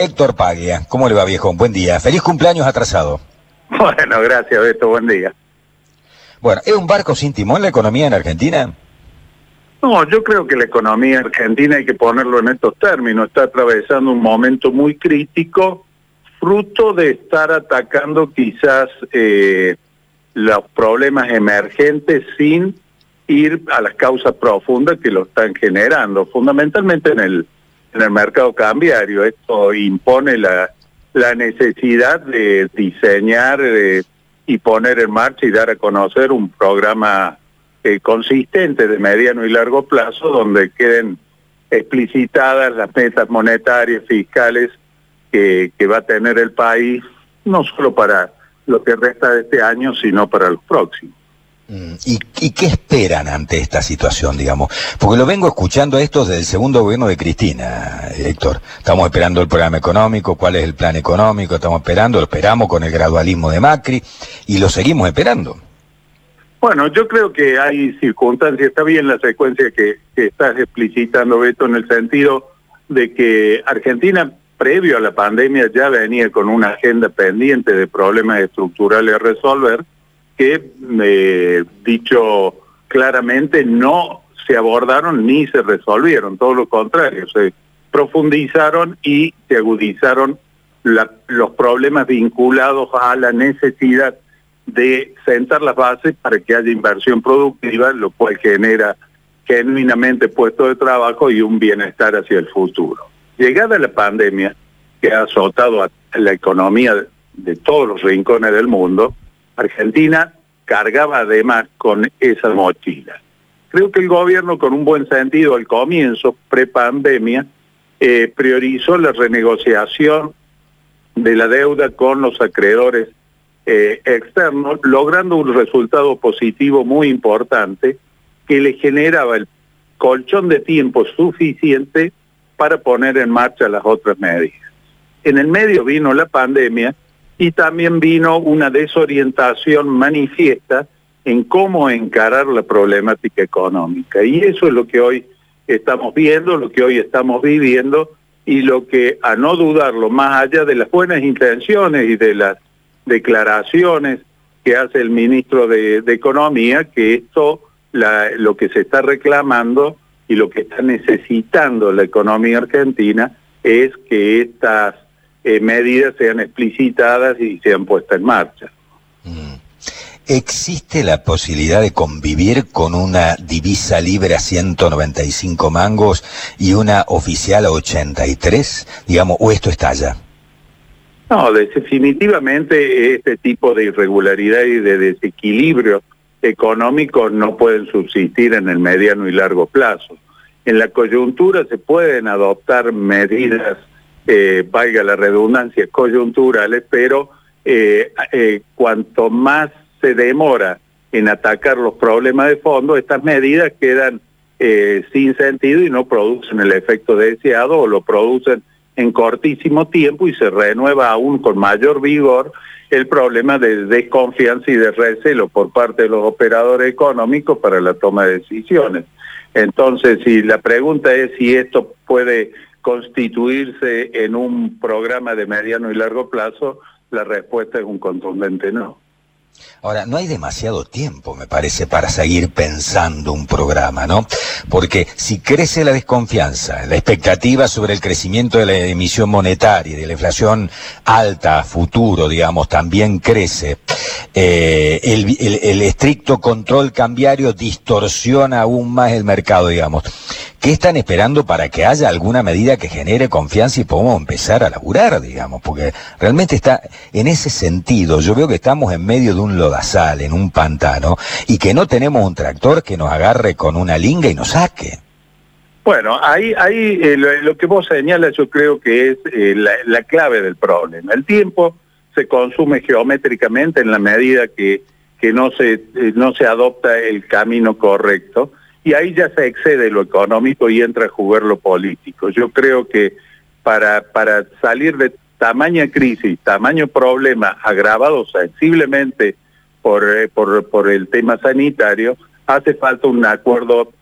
Héctor Paglia. ¿Cómo le va, viejo? Buen día. Feliz cumpleaños atrasado. Bueno, gracias, Beto. Buen día. Bueno, ¿es un barco sin timón la economía en Argentina? No, yo creo que la economía argentina hay que ponerlo en estos términos. Está atravesando un momento muy crítico, fruto de estar atacando quizás eh, los problemas emergentes sin ir a las causas profundas que lo están generando, fundamentalmente en el, en el mercado cambiario. Esto impone la, la necesidad de diseñar eh, y poner en marcha y dar a conocer un programa eh, consistente de mediano y largo plazo donde queden explicitadas las metas monetarias, fiscales que, que va a tener el país, no solo para lo que resta de este año, sino para los próximos. Mm, ¿Y, ¿Y, qué esperan ante esta situación, digamos? Porque lo vengo escuchando esto desde el segundo gobierno de Cristina, Héctor. Estamos esperando el programa económico, cuál es el plan económico, estamos esperando, lo esperamos con el gradualismo de Macri y lo seguimos esperando. Bueno, yo creo que hay circunstancias, está bien la secuencia que, que estás explicitando, Beto, en el sentido de que Argentina, previo a la pandemia, ya venía con una agenda pendiente de problemas estructurales a resolver, que, eh, dicho claramente, no se abordaron ni se resolvieron, todo lo contrario, se profundizaron y se agudizaron los problemas vinculados a la necesidad de sentar las bases para que haya inversión productiva, lo cual genera genuinamente puestos de trabajo y un bienestar hacia el futuro. Llegada la pandemia, que ha azotado a la economía de todos los rincones del mundo, Argentina cargaba además con esa mochila. Creo que el gobierno, con un buen sentido al comienzo, pre-pandemia, eh, priorizó la renegociación de la deuda con los acreedores eh, externos, logrando un resultado positivo muy importante que le generaba el colchón de tiempo suficiente para poner en marcha las otras medidas. En el medio vino la pandemia y también vino una desorientación manifiesta en cómo encarar la problemática económica. Y eso es lo que hoy estamos viendo, lo que hoy estamos viviendo y lo que, a no dudarlo, más allá de las buenas intenciones y de las declaraciones que hace el ministro de, Economía, que esto, lo que se está reclamando y lo que está necesitando la economía argentina es que estas eh, medidas sean explicitadas y sean puestas en marcha. Mm. ¿Existe la posibilidad de convivir con una divisa libre a 195 mangos y una oficial a 83? Digamos, ¿o esto estalla? No, definitivamente este tipo de irregularidad y de desequilibrio económico no pueden subsistir en el mediano y largo plazo. En la coyuntura se pueden adoptar medidas eh, valga la redundancia, coyunturales, pero eh, eh, cuanto más se demora en atacar los problemas de fondo, estas medidas quedan eh, sin sentido y no producen el efecto deseado o lo producen en cortísimo tiempo y se renueva aún con mayor vigor el problema de desconfianza y de recelo por parte de los operadores económicos para la toma de decisiones. Entonces, si la pregunta es si esto puede constituirse en un programa de mediano y largo plazo, la respuesta es un contundente no. Ahora, no hay demasiado tiempo, me parece, para seguir pensando un programa, ¿no? Porque si crece la desconfianza, la expectativa sobre el crecimiento de la emisión monetaria y de la inflación alta futuro, digamos, también crece, eh, el, el, estricto control cambiario distorsiona aún más el mercado, digamos. ¿Qué están esperando para que haya alguna medida que genere confianza y podamos empezar a laburar, digamos? Porque realmente está, en ese sentido, yo veo que estamos en medio de un lodazal, en un pantano, y que no tenemos un tractor que nos agarre con una linga y nos saque. Bueno, ahí, ahí eh, lo, que vos señalas yo creo que es eh, la clave del problema. El tiempo se consume geométricamente en la medida que, que no, se, eh, no se adopta el camino correcto y ahí ya se excede lo económico y entra a jugar lo político. Yo creo que para, para salir de tamaña crisis, tamaño problema agravado sensiblemente por, eh, por, por el tema sanitario, hace falta un acuerdo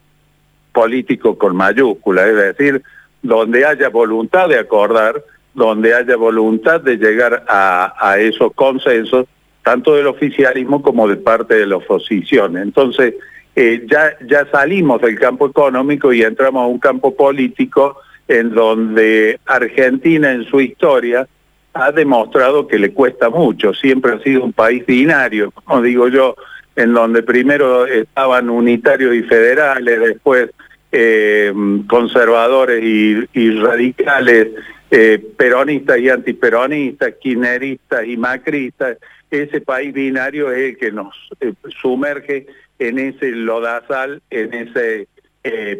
político con mayúscula, es decir, donde haya voluntad de acordar, donde haya voluntad de llegar a, esos consensos, tanto del oficialismo como de parte de la oposición. Entonces, eh, ya, ya salimos del campo económico y entramos a un campo político en donde Argentina en su historia ha demostrado que le cuesta mucho, siempre ha sido un país binario, como digo yo, en donde primero estaban unitarios y federales, después eh, conservadores y, radicales, eh, peronistas y antiperonistas, kirchneristas y macristas, ese país binario es el que nos eh, sumerge en ese lodazal, en ese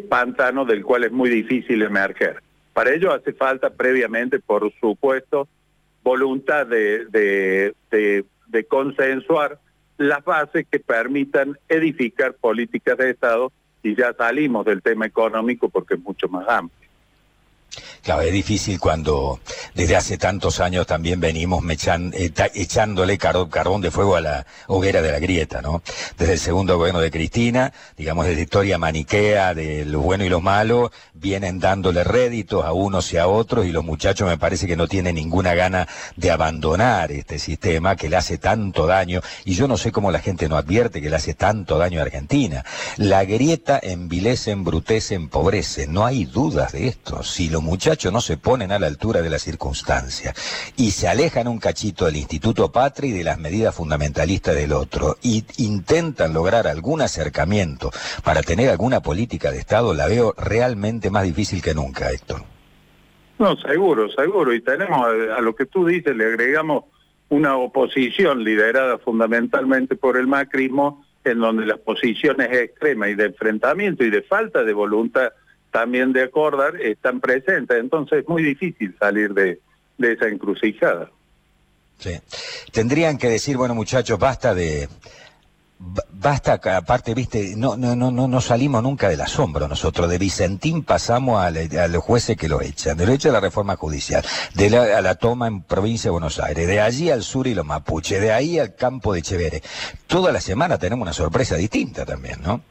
pantano del cual es muy difícil emerger. Para ello hace falta previamente, por supuesto, voluntad de, consensuar las bases que permitan edificar políticas de Estado y ya salimos del tema económico porque es mucho más amplio. Claro, es difícil cuando desde hace tantos años también venimos eh, echándole carbón de fuego a la hoguera de la grieta, ¿no? Desde el segundo gobierno de Cristina, digamos, desde historia maniquea de lo bueno y lo malo, vienen dándole réditos a unos y a otros y los muchachos me parece que no tienen ninguna gana de abandonar este sistema que le hace tanto daño y yo no sé cómo la gente no advierte que le hace tanto daño a Argentina. La grieta envilece, embrutece, empobrece, no hay dudas de esto. Si los muchachos no se ponen a la altura de la circunstancia y se alejan un cachito del Instituto Patria y de las medidas fundamentalistas del otro y intentan lograr algún acercamiento para tener alguna política de Estado, la veo realmente más difícil que nunca, Héctor. No, seguro, seguro. Y tenemos, a lo que tú dices, le agregamos una oposición liderada fundamentalmente por el macrismo, en donde las posiciones extremas y de enfrentamiento y de falta de voluntad también de acordar están presentes. Entonces es muy difícil salir de, de esa encrucijada. Sí. Tendrían que decir, bueno muchachos, basta de, basta aparte viste no no no no no salimos nunca del asombro nosotros de Vicentín pasamos a, los jueces que lo echan de lo hecho a la reforma judicial de la, a la toma en provincia de Buenos Aires de allí al sur y los mapuche de ahí al campo de Chevere toda la semana tenemos una sorpresa distinta también no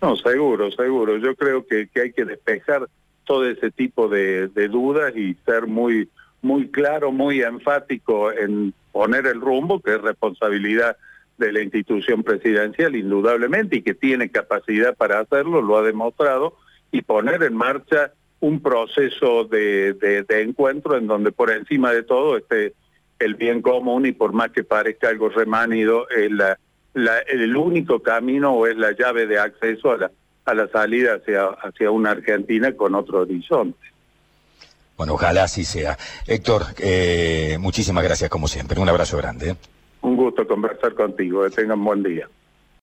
no seguro seguro. Yo creo que, que hay que despejar todo ese tipo de, de dudas y ser muy muy claro muy enfático en poner el rumbo que es responsabilidad de la institución presidencial, indudablemente, y que tiene capacidad para hacerlo, lo ha demostrado, y poner en marcha un proceso de, de, encuentro en donde por encima de todo esté el bien común y por más que parezca algo remanido, es la, la, el único camino o es la llave de acceso a la, a la salida hacia, hacia una Argentina con otro horizonte. Bueno, ojalá así sea. Héctor, eh, muchísimas gracias como siempre. Un abrazo grande. ¿eh? Un gusto conversar contigo. Que tengan buen día.